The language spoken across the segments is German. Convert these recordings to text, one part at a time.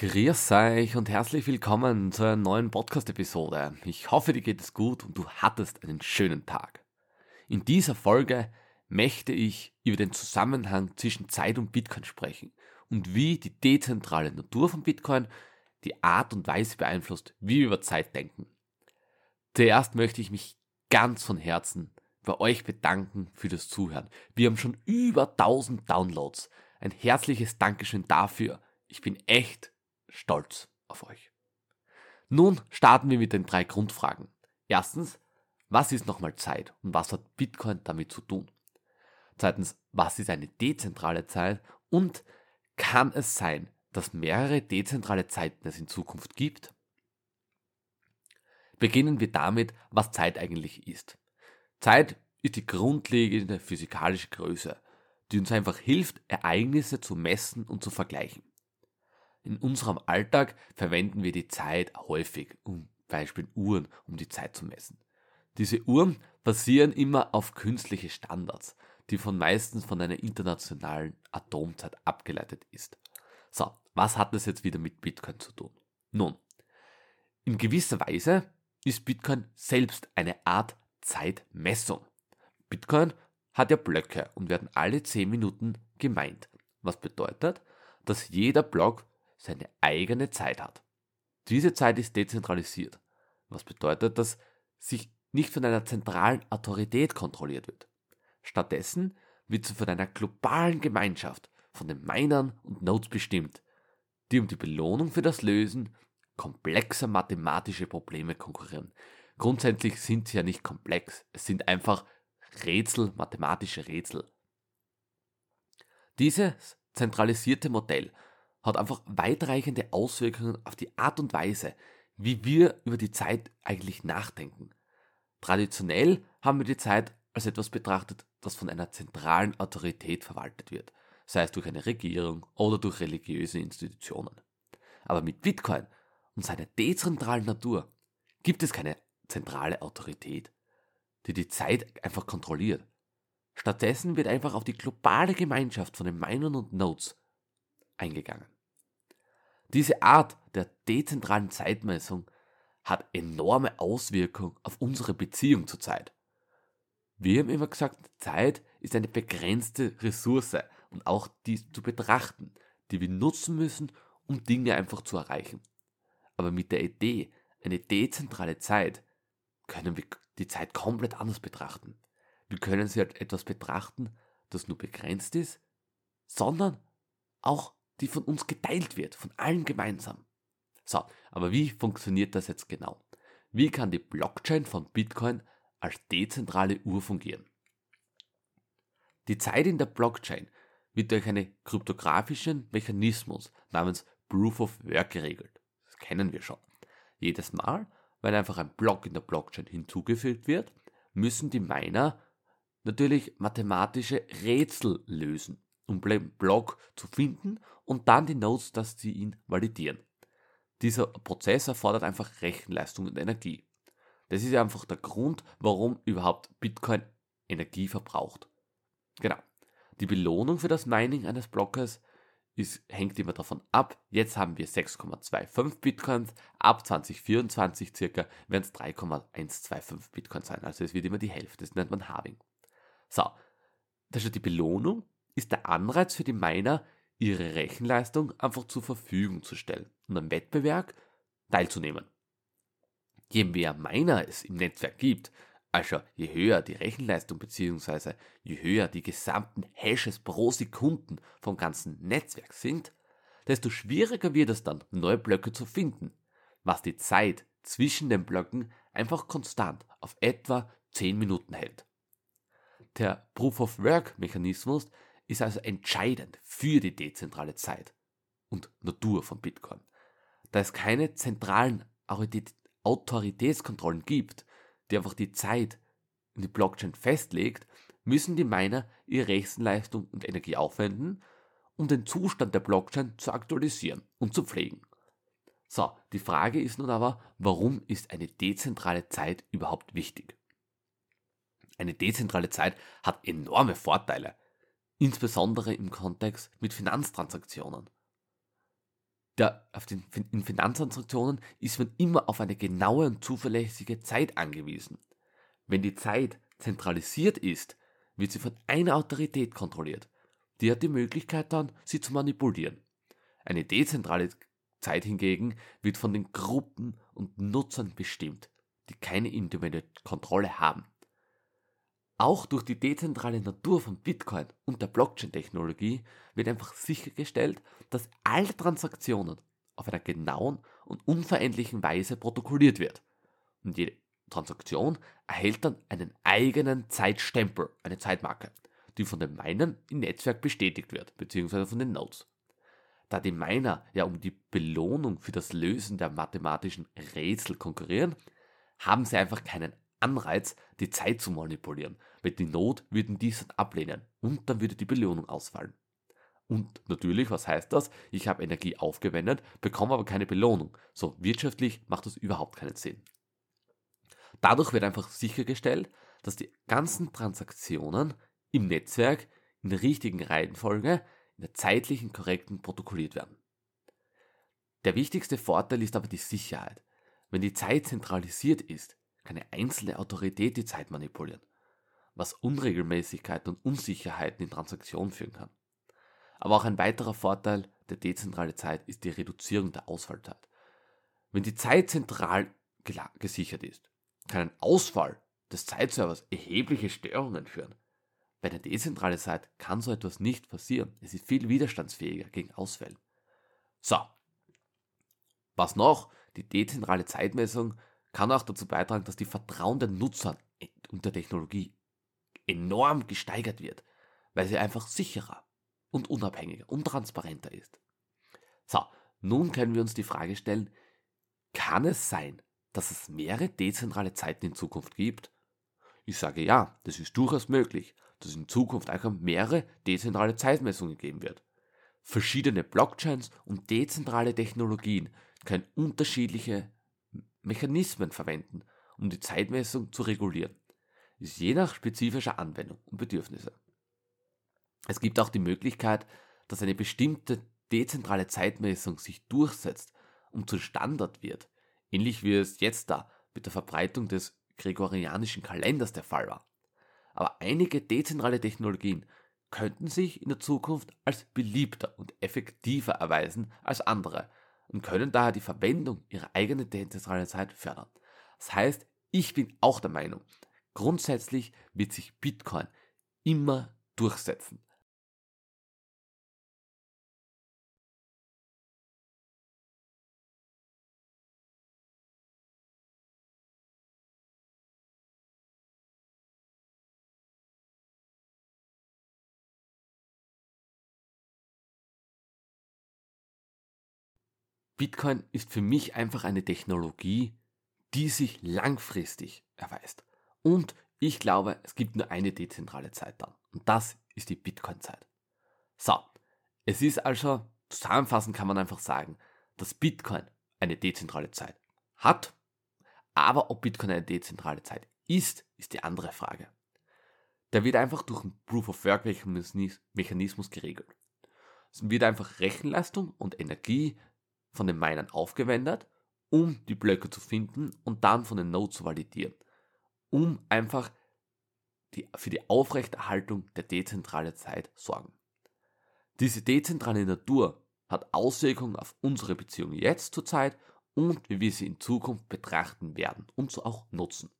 Grüß euch und herzlich willkommen zu einer neuen Podcast-Episode. Ich hoffe, dir geht es gut und du hattest einen schönen Tag. In dieser Folge möchte ich über den Zusammenhang zwischen Zeit und Bitcoin sprechen und wie die dezentrale Natur von Bitcoin die Art und Weise beeinflusst, wie wir über Zeit denken. Zuerst möchte ich mich ganz von Herzen bei euch bedanken für das Zuhören. Wir haben schon über 1000 Downloads. Ein herzliches Dankeschön dafür. Ich bin echt stolz auf euch. Nun starten wir mit den drei Grundfragen. Erstens, was ist nochmal Zeit und was hat Bitcoin damit zu tun? Zweitens, was ist eine dezentrale Zeit und kann es sein, dass mehrere dezentrale Zeiten es in Zukunft gibt? Beginnen wir damit, was Zeit eigentlich ist. Zeit ist die grundlegende physikalische Größe, die uns einfach hilft, Ereignisse zu messen und zu vergleichen. In unserem Alltag verwenden wir die Zeit häufig, um Beispiel Uhren, um die Zeit zu messen. Diese Uhren basieren immer auf künstliche Standards, die von meistens von einer internationalen Atomzeit abgeleitet ist. So, was hat das jetzt wieder mit Bitcoin zu tun? Nun, in gewisser Weise ist Bitcoin selbst eine Art Zeitmessung. Bitcoin hat ja Blöcke und werden alle 10 Minuten gemeint, was bedeutet, dass jeder Block seine eigene Zeit hat. Diese Zeit ist dezentralisiert, was bedeutet, dass sich nicht von einer zentralen Autorität kontrolliert wird. Stattdessen wird sie von einer globalen Gemeinschaft, von den Minern und Nodes bestimmt, die um die Belohnung für das Lösen komplexer mathematische Probleme konkurrieren. Grundsätzlich sind sie ja nicht komplex, es sind einfach Rätsel, mathematische Rätsel. Dieses zentralisierte Modell hat einfach weitreichende Auswirkungen auf die Art und Weise, wie wir über die Zeit eigentlich nachdenken. Traditionell haben wir die Zeit als etwas betrachtet, das von einer zentralen Autorität verwaltet wird, sei es durch eine Regierung oder durch religiöse Institutionen. Aber mit Bitcoin und seiner dezentralen Natur gibt es keine zentrale Autorität, die die Zeit einfach kontrolliert. Stattdessen wird einfach auf die globale Gemeinschaft von den Minern und Nodes eingegangen. Diese Art der dezentralen Zeitmessung hat enorme Auswirkungen auf unsere Beziehung zur Zeit. Wir haben immer gesagt, Zeit ist eine begrenzte Ressource und auch dies zu betrachten, die wir nutzen müssen, um Dinge einfach zu erreichen. Aber mit der Idee, eine dezentrale Zeit, können wir die Zeit komplett anders betrachten. Wir können sie als etwas betrachten, das nur begrenzt ist, sondern auch die von uns geteilt wird, von allen gemeinsam. So, aber wie funktioniert das jetzt genau? Wie kann die Blockchain von Bitcoin als dezentrale Uhr fungieren? Die Zeit in der Blockchain wird durch einen kryptografischen Mechanismus namens Proof of Work geregelt. Das kennen wir schon. Jedes Mal, wenn einfach ein Block in der Blockchain hinzugefügt wird, müssen die Miner natürlich mathematische Rätsel lösen um den Block zu finden und dann die Nodes, dass sie ihn validieren. Dieser Prozess erfordert einfach Rechenleistung und Energie. Das ist ja einfach der Grund, warum überhaupt Bitcoin Energie verbraucht. Genau. Die Belohnung für das Mining eines Blockes ist, hängt immer davon ab. Jetzt haben wir 6,25 Bitcoins. Ab 2024 circa werden es 3,125 Bitcoins sein. Also es wird immer die Hälfte. Das nennt man Halving. So. Das ist die Belohnung ist der Anreiz für die Miner, ihre Rechenleistung einfach zur Verfügung zu stellen und am Wettbewerb teilzunehmen. Je mehr Miner es im Netzwerk gibt, also je höher die Rechenleistung bzw. je höher die gesamten Hashes pro Sekunden vom ganzen Netzwerk sind, desto schwieriger wird es dann, neue Blöcke zu finden, was die Zeit zwischen den Blöcken einfach konstant auf etwa 10 Minuten hält. Der Proof of Work Mechanismus ist also entscheidend für die dezentrale Zeit und Natur von Bitcoin. Da es keine zentralen Autoritätskontrollen gibt, die einfach die Zeit in die Blockchain festlegt, müssen die Miner ihre Rechenleistung und Energie aufwenden, um den Zustand der Blockchain zu aktualisieren und zu pflegen. So, die Frage ist nun aber, warum ist eine dezentrale Zeit überhaupt wichtig? Eine dezentrale Zeit hat enorme Vorteile insbesondere im Kontext mit Finanztransaktionen. der, auf den, in Finanztransaktionen ist man immer auf eine genaue und zuverlässige Zeit angewiesen. Wenn die Zeit zentralisiert ist, wird sie von einer Autorität kontrolliert. Die hat die Möglichkeit dann, sie zu manipulieren. Eine dezentrale Zeit hingegen wird von den Gruppen und Nutzern bestimmt, die keine individuelle Kontrolle haben. Auch durch die dezentrale Natur von Bitcoin und der Blockchain-Technologie wird einfach sichergestellt, dass alle Transaktionen auf einer genauen und unveränderlichen Weise protokolliert wird. Und jede Transaktion erhält dann einen eigenen Zeitstempel, eine Zeitmarke, die von den Minern im Netzwerk bestätigt wird, beziehungsweise von den Nodes. Da die Miner ja um die Belohnung für das Lösen der mathematischen Rätsel konkurrieren, haben sie einfach keinen Anreiz, die Zeit zu manipulieren, weil die Not würden dies ablehnen und dann würde die Belohnung ausfallen. Und natürlich, was heißt das? Ich habe Energie aufgewendet, bekomme aber keine Belohnung. So wirtschaftlich macht das überhaupt keinen Sinn. Dadurch wird einfach sichergestellt, dass die ganzen Transaktionen im Netzwerk in der richtigen Reihenfolge, in der zeitlichen korrekten protokolliert werden. Der wichtigste Vorteil ist aber die Sicherheit. Wenn die Zeit zentralisiert ist, kann eine einzelne Autorität die Zeit manipulieren, was Unregelmäßigkeiten und Unsicherheiten in Transaktionen führen kann. Aber auch ein weiterer Vorteil der dezentralen Zeit ist die Reduzierung der Ausfallzeit. Wenn die Zeit zentral gesichert ist, kann ein Ausfall des Zeitservers erhebliche Störungen führen. Bei der dezentralen Zeit kann so etwas nicht passieren. Es ist viel widerstandsfähiger gegen Ausfälle. So. Was noch? Die dezentrale Zeitmessung kann auch dazu beitragen, dass die Vertrauen der Nutzer und der Technologie enorm gesteigert wird, weil sie einfach sicherer und unabhängiger und transparenter ist. So, nun können wir uns die Frage stellen, kann es sein, dass es mehrere dezentrale Zeiten in Zukunft gibt? Ich sage ja, das ist durchaus möglich, dass in Zukunft einfach mehrere dezentrale Zeitmessungen geben wird. Verschiedene Blockchains und dezentrale Technologien können unterschiedliche Mechanismen verwenden, um die Zeitmessung zu regulieren. Ist je nach spezifischer Anwendung und Bedürfnisse. Es gibt auch die Möglichkeit, dass eine bestimmte dezentrale Zeitmessung sich durchsetzt und zum Standard wird, ähnlich wie es jetzt da mit der Verbreitung des gregorianischen Kalenders der Fall war. Aber einige dezentrale Technologien könnten sich in der Zukunft als beliebter und effektiver erweisen als andere und können daher die Verwendung ihrer eigenen dezentralen Zeit fördern. Das heißt, ich bin auch der Meinung, grundsätzlich wird sich Bitcoin immer durchsetzen. Bitcoin ist für mich einfach eine Technologie, die sich langfristig erweist. Und ich glaube, es gibt nur eine dezentrale Zeit dann. Und das ist die Bitcoin-Zeit. So, es ist also, zusammenfassend kann man einfach sagen, dass Bitcoin eine dezentrale Zeit hat. Aber ob Bitcoin eine dezentrale Zeit ist, ist die andere Frage. Der wird einfach durch einen Proof-of-Work-Mechanismus geregelt. Es wird einfach Rechenleistung und Energie von den Minern aufgewendet, um die Blöcke zu finden und dann von den Nodes zu validieren, um einfach die, für die Aufrechterhaltung der dezentralen Zeit sorgen. Diese dezentrale Natur hat Auswirkungen auf unsere Beziehung jetzt zur Zeit und wie wir sie in Zukunft betrachten werden und so auch nutzen.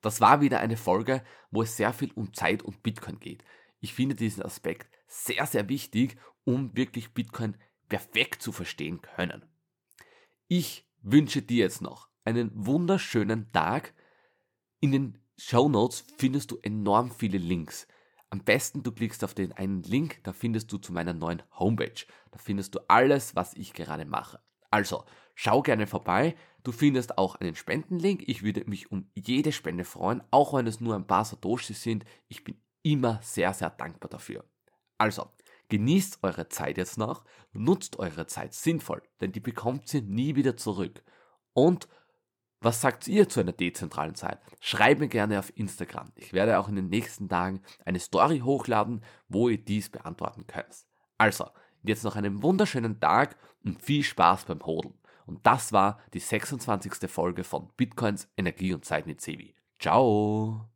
Das war wieder eine Folge, wo es sehr viel um Zeit und Bitcoin geht. Ich finde diesen Aspekt sehr, sehr wichtig, um wirklich Bitcoin perfekt zu verstehen können. Ich wünsche dir jetzt noch einen wunderschönen Tag. In den Show Notes findest du enorm viele Links. Am besten du klickst auf den einen Link, da findest du zu meiner neuen Homepage. Da findest du alles, was ich gerade mache. Also, schau gerne vorbei. Du findest auch einen Spendenlink. Ich würde mich um jede Spende freuen, auch wenn es nur ein paar Satoshi sind. Ich bin immer sehr, sehr dankbar dafür. Also, Genießt eure Zeit jetzt noch, nutzt eure Zeit sinnvoll, denn die bekommt ihr nie wieder zurück. Und was sagt ihr zu einer dezentralen Zeit? Schreibt mir gerne auf Instagram. Ich werde auch in den nächsten Tagen eine Story hochladen, wo ihr dies beantworten könnt. Also, jetzt noch einen wunderschönen Tag und viel Spaß beim Hodeln. Und das war die 26. Folge von Bitcoins, Energie und Zeit mit Sevi. Ciao!